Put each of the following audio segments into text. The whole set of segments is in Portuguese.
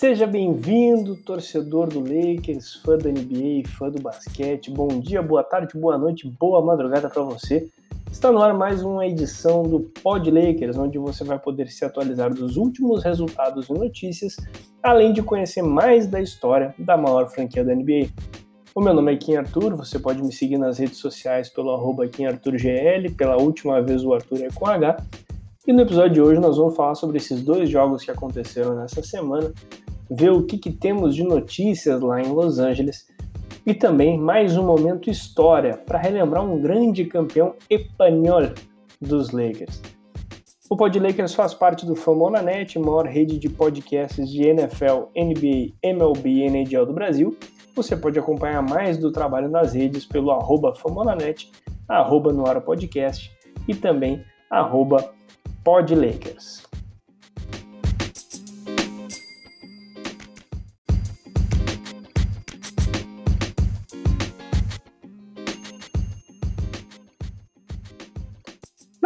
Seja bem-vindo, torcedor do Lakers, fã da NBA, fã do basquete. Bom dia, boa tarde, boa noite, boa madrugada para você. Está no ar mais uma edição do Pod Lakers, onde você vai poder se atualizar dos últimos resultados e notícias, além de conhecer mais da história da maior franquia da NBA. O meu nome é Kim Arthur, você pode me seguir nas redes sociais pelo arroba KimArthurGL, pela última vez o Arthur é com H. E no episódio de hoje nós vamos falar sobre esses dois jogos que aconteceram nessa semana, ver o que, que temos de notícias lá em Los Angeles e também mais um momento história para relembrar um grande campeão espanhol dos Lakers. O Pod Lakers faz parte do Famonanet, maior rede de podcasts de NFL, NBA, MLB e NHL do Brasil. Você pode acompanhar mais do trabalho nas redes pelo arroba Famonanet, arroba Noara Podcast e também arroba PodLakers.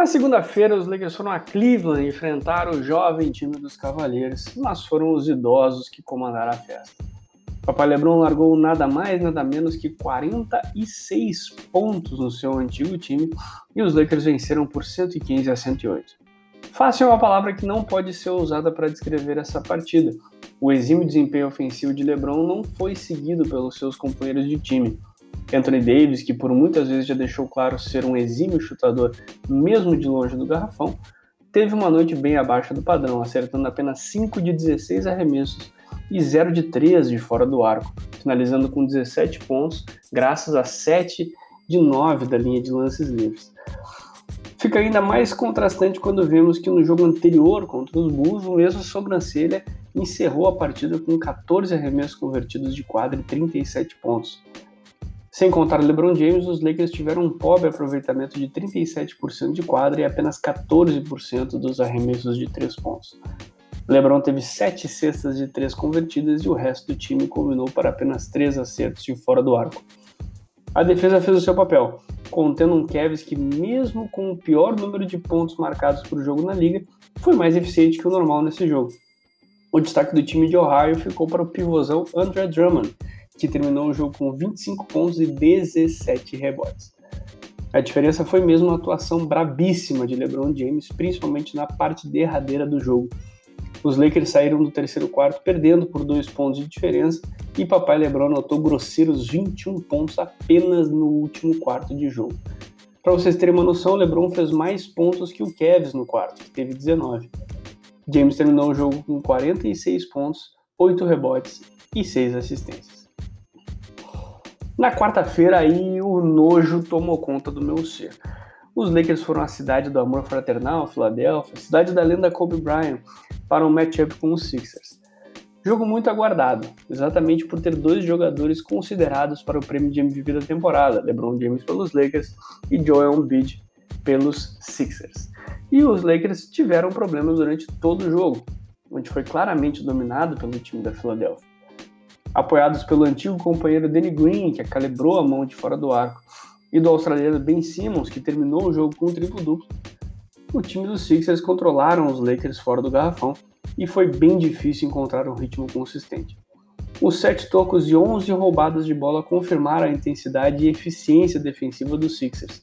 Na segunda-feira, os Lakers foram a Cleveland enfrentar o jovem time dos Cavaleiros, mas foram os idosos que comandaram a festa. Papai LeBron largou nada mais, nada menos que 46 pontos no seu antigo time e os Lakers venceram por 115 a 108. Fácil é uma palavra que não pode ser usada para descrever essa partida. O exímio desempenho ofensivo de LeBron não foi seguido pelos seus companheiros de time. Anthony Davis, que por muitas vezes já deixou claro ser um exímio chutador, mesmo de longe do garrafão, teve uma noite bem abaixo do padrão, acertando apenas 5 de 16 arremessos e 0 de 3 de fora do arco, finalizando com 17 pontos, graças a 7 de 9 da linha de lances livres. Fica ainda mais contrastante quando vemos que no jogo anterior contra os Bulls, o mesmo sobrancelha encerrou a partida com 14 arremessos convertidos de quadra e 37 pontos. Sem contar LeBron James, os Lakers tiveram um pobre aproveitamento de 37% de quadra e apenas 14% dos arremessos de 3 pontos. LeBron teve 7 cestas de 3 convertidas e o resto do time combinou para apenas 3 acertos de fora do arco. A defesa fez o seu papel, contendo um Cavs que, mesmo com o pior número de pontos marcados por jogo na liga, foi mais eficiente que o normal nesse jogo. O destaque do time de Ohio ficou para o pivôzão Andre Drummond, que terminou o jogo com 25 pontos e 17 rebotes. A diferença foi mesmo a atuação brabíssima de LeBron James, principalmente na parte derradeira do jogo. Os Lakers saíram do terceiro quarto perdendo por dois pontos de diferença e papai LeBron anotou grosseiros 21 pontos apenas no último quarto de jogo. Para vocês terem uma noção, LeBron fez mais pontos que o Cavs no quarto, que teve 19. James terminou o jogo com 46 pontos, 8 rebotes e 6 assistências. Na quarta-feira aí o nojo tomou conta do meu ser. Os Lakers foram à cidade do amor fraternal, Filadélfia, cidade da lenda Kobe Bryant, para um matchup com os Sixers. Jogo muito aguardado, exatamente por ter dois jogadores considerados para o prêmio de MVP da temporada, LeBron James pelos Lakers e Joel Embiid pelos Sixers. E os Lakers tiveram problemas durante todo o jogo, onde foi claramente dominado pelo time da Filadélfia apoiados pelo antigo companheiro Danny Green, que calibrou a mão de fora do arco, e do australiano Ben Simmons, que terminou o jogo com um triplo-duplo, o time dos Sixers controlaram os Lakers fora do garrafão e foi bem difícil encontrar um ritmo consistente. Os sete tocos e 11 roubadas de bola confirmaram a intensidade e eficiência defensiva dos Sixers.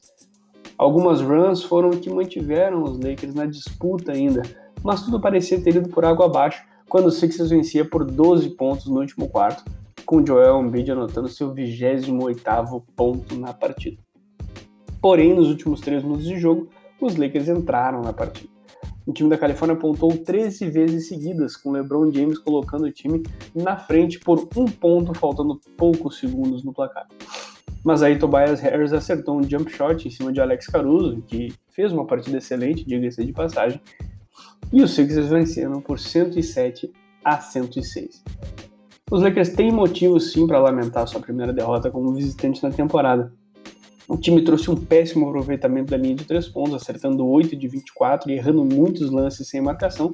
Algumas runs foram o que mantiveram os Lakers na disputa ainda, mas tudo parecia ter ido por água abaixo quando o Sixers vencia por 12 pontos no último quarto, com Joel Embiid anotando seu 28º ponto na partida. Porém, nos últimos 3 minutos de jogo, os Lakers entraram na partida. O time da Califórnia apontou 13 vezes seguidas, com LeBron James colocando o time na frente por um ponto, faltando poucos segundos no placar. Mas aí Tobias Harris acertou um jump shot em cima de Alex Caruso, que fez uma partida excelente, diga-se de passagem, e os Sixers venceram por 107 a 106. Os Lakers têm motivos sim para lamentar sua primeira derrota como visitante na temporada. O time trouxe um péssimo aproveitamento da linha de 3 pontos, acertando 8 de 24 e errando muitos lances sem marcação,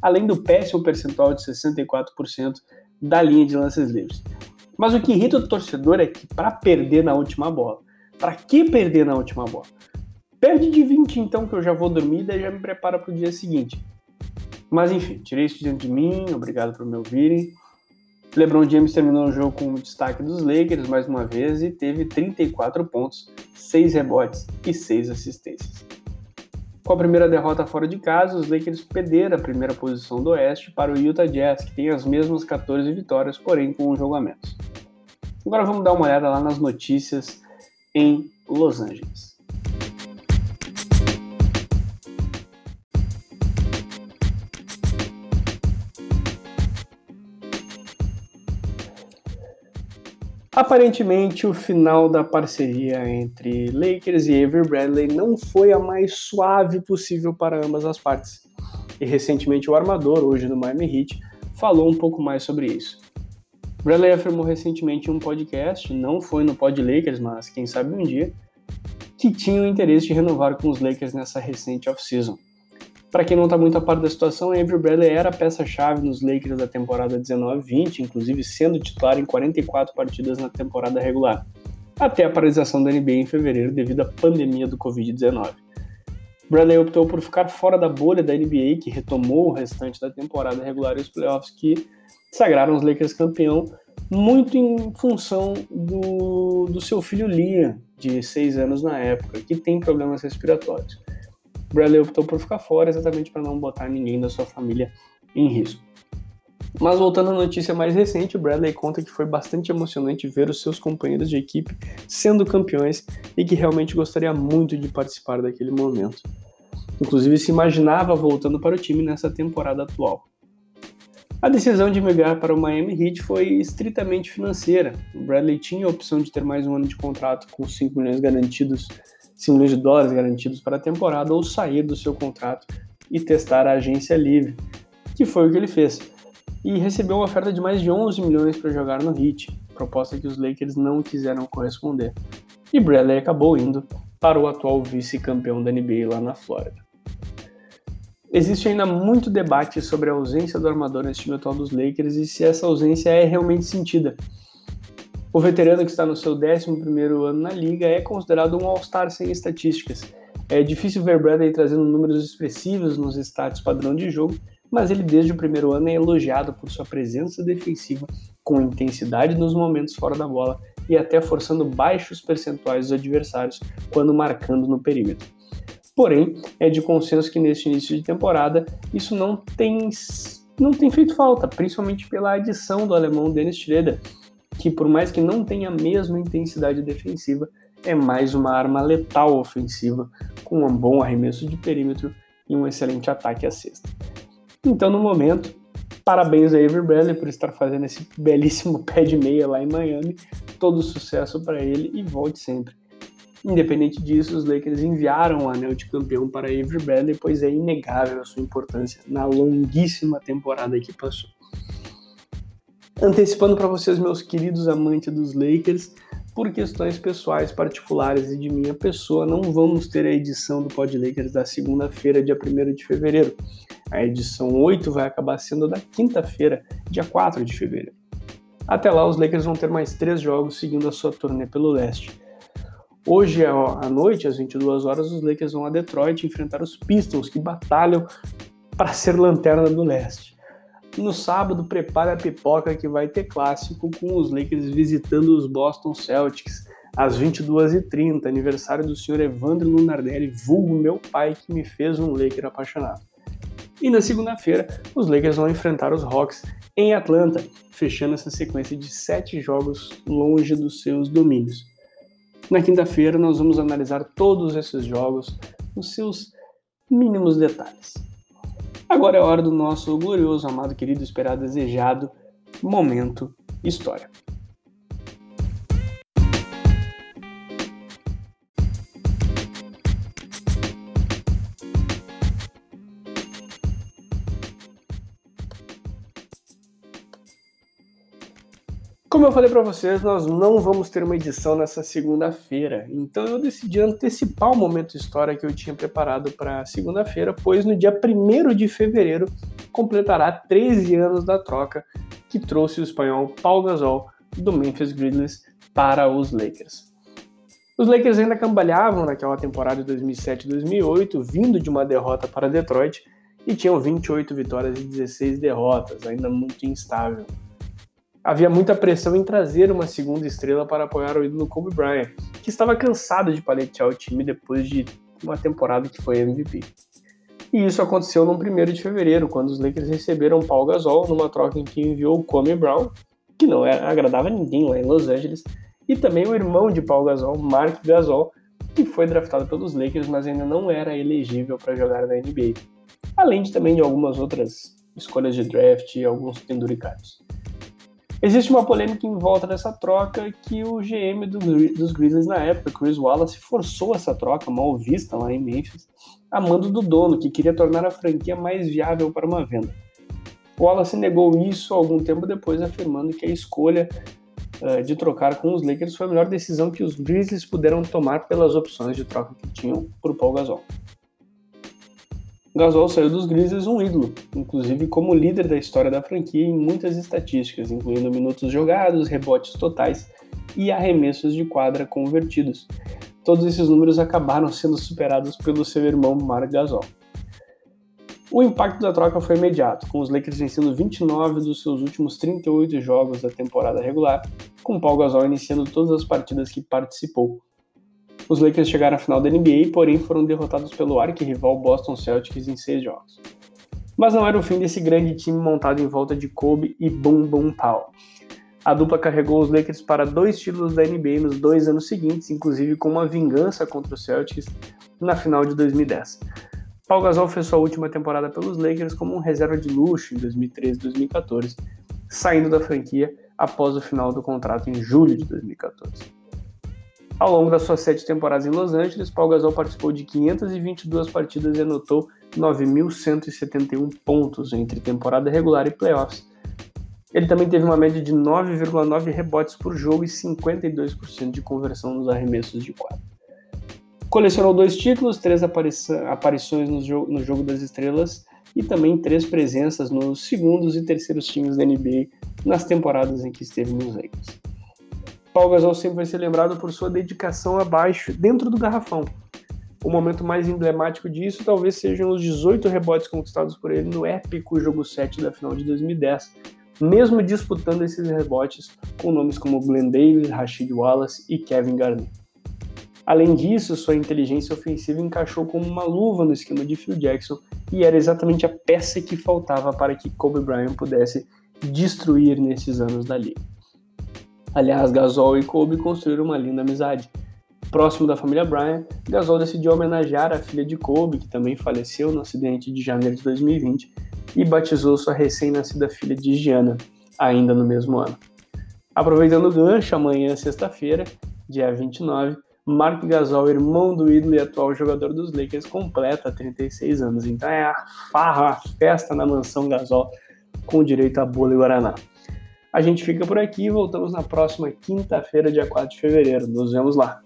além do péssimo percentual de 64% da linha de lances livres. Mas o que irrita o torcedor é que para perder na última bola, para que perder na última bola? Perde de 20 então que eu já vou dormir e já me prepara para o dia seguinte. Mas enfim, tirei isso de dentro de mim, obrigado por me ouvirem. LeBron James terminou o jogo com o destaque dos Lakers mais uma vez e teve 34 pontos, 6 rebotes e 6 assistências. Com a primeira derrota fora de casa, os Lakers perderam a primeira posição do Oeste para o Utah Jazz, que tem as mesmas 14 vitórias, porém com um jogo a menos. Agora vamos dar uma olhada lá nas notícias em Los Angeles. Aparentemente, o final da parceria entre Lakers e Avery Bradley não foi a mais suave possível para ambas as partes. E recentemente o armador, hoje no Miami Heat, falou um pouco mais sobre isso. Bradley afirmou recentemente em um podcast, não foi no Pod Lakers, mas quem sabe um dia, que tinha o interesse de renovar com os Lakers nessa recente off-season. Para quem não está muito a par da situação, Avery Bradley era a peça-chave nos Lakers da temporada 19-20, inclusive sendo titular em 44 partidas na temporada regular, até a paralisação da NBA em fevereiro devido à pandemia do Covid-19. Bradley optou por ficar fora da bolha da NBA, que retomou o restante da temporada regular e os playoffs que sagraram os Lakers campeão, muito em função do, do seu filho Liam, de 6 anos na época, que tem problemas respiratórios. Bradley optou por ficar fora exatamente para não botar ninguém da sua família em risco. Mas voltando à notícia mais recente, o Bradley conta que foi bastante emocionante ver os seus companheiros de equipe sendo campeões e que realmente gostaria muito de participar daquele momento. Inclusive se imaginava voltando para o time nessa temporada atual. A decisão de migrar para o Miami Heat foi estritamente financeira. O Bradley tinha a opção de ter mais um ano de contrato com 5 milhões garantidos 5 milhões de dólares garantidos para a temporada ou sair do seu contrato e testar a agência livre, que foi o que ele fez. E recebeu uma oferta de mais de 11 milhões para jogar no Heat, proposta que os Lakers não quiseram corresponder. E Bradley acabou indo para o atual vice-campeão da NBA lá na Flórida. Existe ainda muito debate sobre a ausência do armador nesse time atual dos Lakers e se essa ausência é realmente sentida. O veterano que está no seu 11 ano na liga é considerado um All-Star sem estatísticas. É difícil ver Bradley trazendo números expressivos nos status padrão de jogo, mas ele desde o primeiro ano é elogiado por sua presença defensiva com intensidade nos momentos fora da bola e até forçando baixos percentuais dos adversários quando marcando no perímetro. Porém, é de consenso que neste início de temporada isso não tem, não tem feito falta, principalmente pela adição do alemão Dennis Schroeder, que por mais que não tenha a mesma intensidade defensiva, é mais uma arma letal ofensiva, com um bom arremesso de perímetro e um excelente ataque à cesta. Então, no momento, parabéns a Avery Bradley por estar fazendo esse belíssimo pé de meia lá em Miami. Todo sucesso para ele e volte sempre. Independente disso, os Lakers enviaram o anel de campeão para Avery Bradley, pois é inegável a sua importância na longuíssima temporada que passou. Antecipando para vocês, meus queridos amantes dos Lakers, por questões pessoais particulares e de minha pessoa, não vamos ter a edição do Pod Lakers da segunda-feira, dia 1 de fevereiro. A edição 8 vai acabar sendo da quinta-feira, dia 4 de fevereiro. Até lá, os Lakers vão ter mais três jogos seguindo a sua turnê pelo leste. Hoje à noite, às 22 horas, os Lakers vão a Detroit enfrentar os Pistons, que batalham para ser lanterna do leste. No sábado, prepare a pipoca que vai ter clássico com os Lakers visitando os Boston Celtics às 22h30, aniversário do senhor Evandro Lunardelli, vulgo meu pai que me fez um Laker apaixonado. E na segunda-feira, os Lakers vão enfrentar os Hawks em Atlanta, fechando essa sequência de sete jogos longe dos seus domínios. Na quinta-feira, nós vamos analisar todos esses jogos nos seus mínimos detalhes. Agora é hora do nosso glorioso, amado, querido, esperado, desejado momento história. Como eu falei para vocês, nós não vamos ter uma edição nessa segunda-feira, então eu decidi antecipar o momento história que eu tinha preparado para segunda-feira, pois no dia 1 de fevereiro completará 13 anos da troca que trouxe o espanhol Paul Gasol do Memphis Grizzlies para os Lakers. Os Lakers ainda cambalhavam naquela temporada de 2007-2008, vindo de uma derrota para Detroit, e tinham 28 vitórias e 16 derrotas, ainda muito instável. Havia muita pressão em trazer uma segunda estrela para apoiar o ídolo Kobe Bryant, que estava cansado de paletear o time depois de uma temporada que foi MVP. E isso aconteceu no 1 de fevereiro, quando os Lakers receberam Paul Gasol numa troca em que enviou Kobe Brown, que não agradava ninguém lá em Los Angeles, e também o irmão de Paul Gasol, Mark Gasol, que foi draftado pelos Lakers, mas ainda não era elegível para jogar na NBA. Além de também de algumas outras escolhas de draft e alguns penduricários. Existe uma polêmica em volta dessa troca que o GM do, dos Grizzlies na época, Chris Wallace, forçou essa troca mal vista lá em Memphis, a mando do dono, que queria tornar a franquia mais viável para uma venda. Wallace negou isso algum tempo depois, afirmando que a escolha uh, de trocar com os Lakers foi a melhor decisão que os Grizzlies puderam tomar pelas opções de troca que tinham por Paul Gasol. Gasol saiu dos Grizzlies um ídolo, inclusive como líder da história da franquia em muitas estatísticas, incluindo minutos jogados, rebotes totais e arremessos de quadra convertidos. Todos esses números acabaram sendo superados pelo seu irmão Mark Gasol. O impacto da troca foi imediato, com os Lakers vencendo 29 dos seus últimos 38 jogos da temporada regular, com Paul Gasol iniciando todas as partidas que participou, os Lakers chegaram à final da NBA, porém foram derrotados pelo arquirrival Boston Celtics em seis jogos. Mas não era o fim desse grande time montado em volta de Kobe e Boom Boom Powell. A dupla carregou os Lakers para dois títulos da NBA nos dois anos seguintes, inclusive com uma vingança contra os Celtics na final de 2010. Paul Gasol fez sua última temporada pelos Lakers como um reserva de luxo em 2013 e 2014, saindo da franquia após o final do contrato em julho de 2014. Ao longo das suas sete temporadas em Los Angeles, Paul Gasol participou de 522 partidas e anotou 9.171 pontos entre temporada regular e playoffs. Ele também teve uma média de 9,9 rebotes por jogo e 52% de conversão nos arremessos de quadra. Colecionou dois títulos, três aparições no jogo, no jogo das estrelas e também três presenças nos segundos e terceiros times da NBA nas temporadas em que esteve nos Lakers. Paul Gasol sempre vai ser lembrado por sua dedicação abaixo, dentro do garrafão. O momento mais emblemático disso talvez sejam os 18 rebotes conquistados por ele no épico jogo 7 da final de 2010, mesmo disputando esses rebotes com nomes como Glenn Davis, Rashid Wallace e Kevin Garnett. Além disso, sua inteligência ofensiva encaixou como uma luva no esquema de Phil Jackson e era exatamente a peça que faltava para que Kobe Bryant pudesse destruir nesses anos da liga. Aliás, Gasol e Kobe construíram uma linda amizade. Próximo da família Bryant, Gasol decidiu homenagear a filha de Kobe, que também faleceu no acidente de janeiro de 2020, e batizou sua recém-nascida filha de Gianna, ainda no mesmo ano. Aproveitando o gancho, amanhã, sexta-feira, dia 29, Mark Gasol, irmão do ídolo e atual jogador dos Lakers, completa 36 anos. Então é a farra, a festa na mansão Gasol, com direito a bolo e guaraná. A gente fica por aqui e voltamos na próxima quinta-feira, dia 4 de fevereiro. Nos vemos lá.